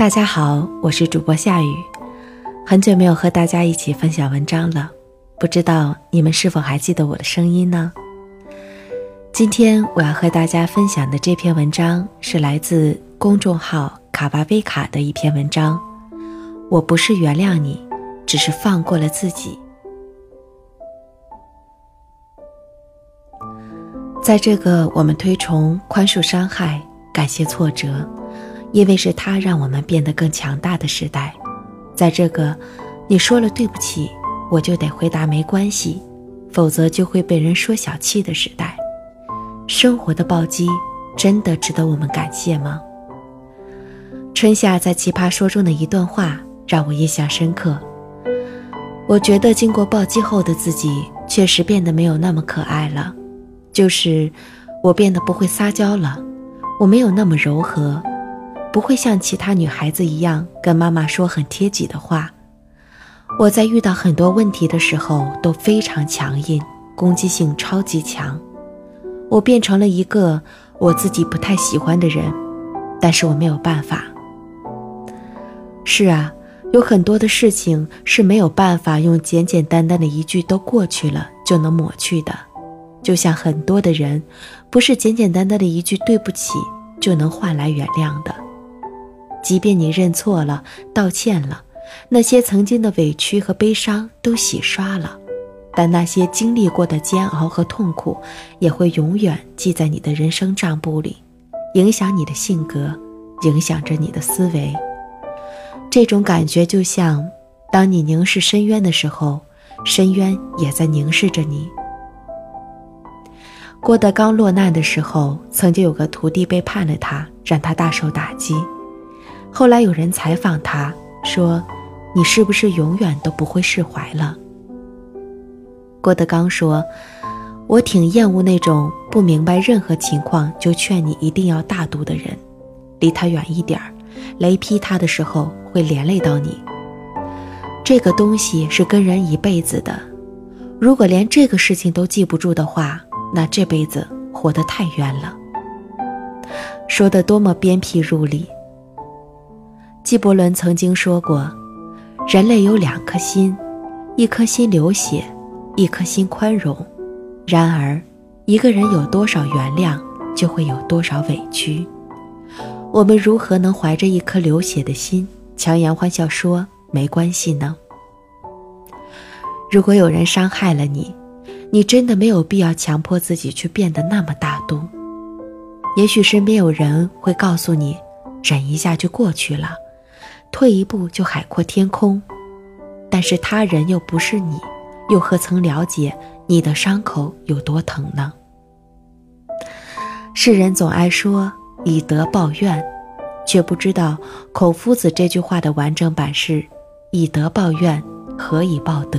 大家好，我是主播夏雨，很久没有和大家一起分享文章了，不知道你们是否还记得我的声音呢？今天我要和大家分享的这篇文章是来自公众号卡巴威卡的一篇文章。我不是原谅你，只是放过了自己。在这个我们推崇宽恕伤害、感谢挫折。因为是他让我们变得更强大的时代，在这个你说了对不起，我就得回答没关系，否则就会被人说小气的时代，生活的暴击真的值得我们感谢吗？春夏在《奇葩说》中的一段话让我印象深刻。我觉得经过暴击后的自己确实变得没有那么可爱了，就是我变得不会撒娇了，我没有那么柔和。不会像其他女孩子一样跟妈妈说很贴己的话。我在遇到很多问题的时候都非常强硬，攻击性超级强。我变成了一个我自己不太喜欢的人，但是我没有办法。是啊，有很多的事情是没有办法用简简单单的一句都过去了就能抹去的，就像很多的人，不是简简单单的一句对不起就能换来原谅的。即便你认错了、道歉了，那些曾经的委屈和悲伤都洗刷了，但那些经历过的煎熬和痛苦，也会永远记在你的人生账簿里，影响你的性格，影响着你的思维。这种感觉就像，当你凝视深渊的时候，深渊也在凝视着你。郭德纲落难的时候，曾经有个徒弟背叛了他，让他大受打击。后来有人采访他，说：“你是不是永远都不会释怀了？”郭德纲说：“我挺厌恶那种不明白任何情况就劝你一定要大度的人，离他远一点儿，雷劈他的时候会连累到你。这个东西是跟人一辈子的，如果连这个事情都记不住的话，那这辈子活得太冤了。”说的多么鞭辟入里。纪伯伦曾经说过：“人类有两颗心，一颗心流血，一颗心宽容。然而，一个人有多少原谅，就会有多少委屈。我们如何能怀着一颗流血的心，强颜欢笑说没关系呢？如果有人伤害了你，你真的没有必要强迫自己去变得那么大度。也许身边有人会告诉你，忍一下就过去了。”退一步就海阔天空，但是他人又不是你，又何曾了解你的伤口有多疼呢？世人总爱说以德报怨，却不知道孔夫子这句话的完整版是以德报怨，何以报德？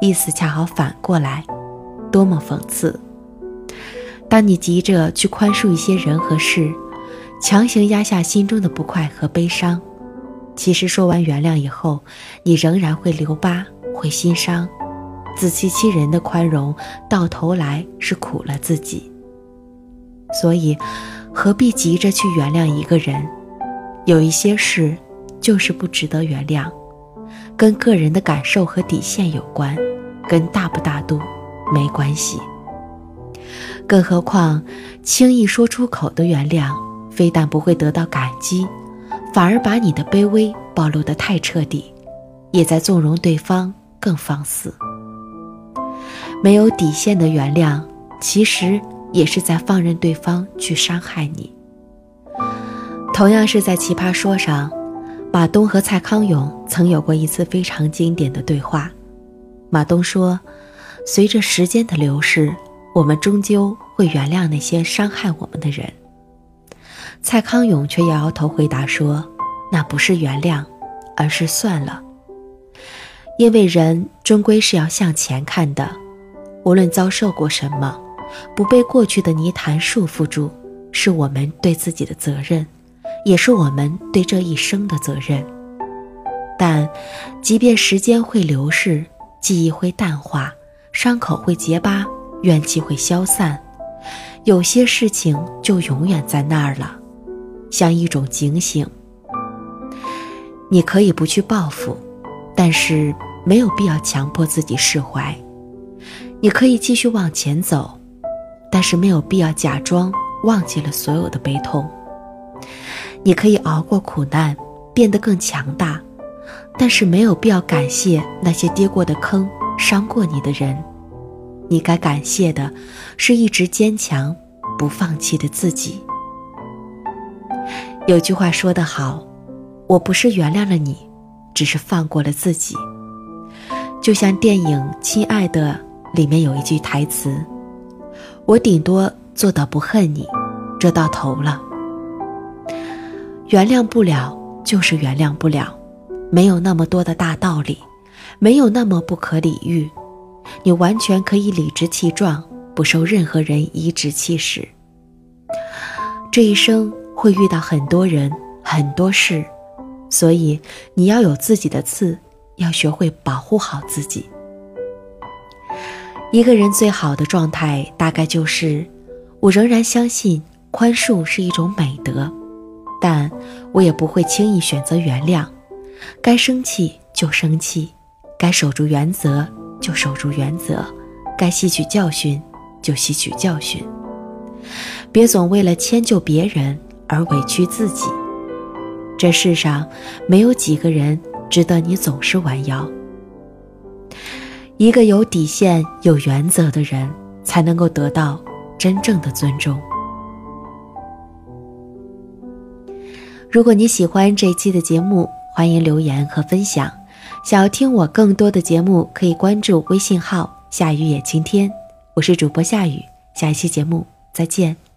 意思恰好反过来，多么讽刺！当你急着去宽恕一些人和事，强行压下心中的不快和悲伤。其实说完原谅以后，你仍然会留疤，会心伤，自欺欺人的宽容，到头来是苦了自己。所以，何必急着去原谅一个人？有一些事，就是不值得原谅，跟个人的感受和底线有关，跟大不大度没关系。更何况，轻易说出口的原谅，非但不会得到感激。反而把你的卑微暴露得太彻底，也在纵容对方更放肆。没有底线的原谅，其实也是在放任对方去伤害你。同样是在《奇葩说》上，马东和蔡康永曾有过一次非常经典的对话。马东说：“随着时间的流逝，我们终究会原谅那些伤害我们的人。”蔡康永却摇摇头回答说：“那不是原谅，而是算了。因为人终归是要向前看的，无论遭受过什么，不被过去的泥潭束缚住，是我们对自己的责任，也是我们对这一生的责任。但，即便时间会流逝，记忆会淡化，伤口会结疤，怨气会消散，有些事情就永远在那儿了。”像一种警醒，你可以不去报复，但是没有必要强迫自己释怀。你可以继续往前走，但是没有必要假装忘记了所有的悲痛。你可以熬过苦难，变得更强大，但是没有必要感谢那些跌过的坑、伤过你的人。你该感谢的，是一直坚强、不放弃的自己。有句话说得好。我不是原谅了你，只是放过了自己。就像电影《亲爱的》里面有一句台词：“我顶多做到不恨你，这到头了。”原谅不了就是原谅不了，没有那么多的大道理，没有那么不可理喻。你完全可以理直气壮，不受任何人颐指气使。这一生会遇到很多人，很多事。所以，你要有自己的刺，要学会保护好自己。一个人最好的状态，大概就是：我仍然相信宽恕是一种美德，但我也不会轻易选择原谅。该生气就生气，该守住原则就守住原则，该吸取教训就吸取教训。别总为了迁就别人而委屈自己。这世上没有几个人值得你总是弯腰。一个有底线、有原则的人，才能够得到真正的尊重。如果你喜欢这一期的节目，欢迎留言和分享。想要听我更多的节目，可以关注微信号“夏雨也晴天”，我是主播夏雨。下一期节目再见。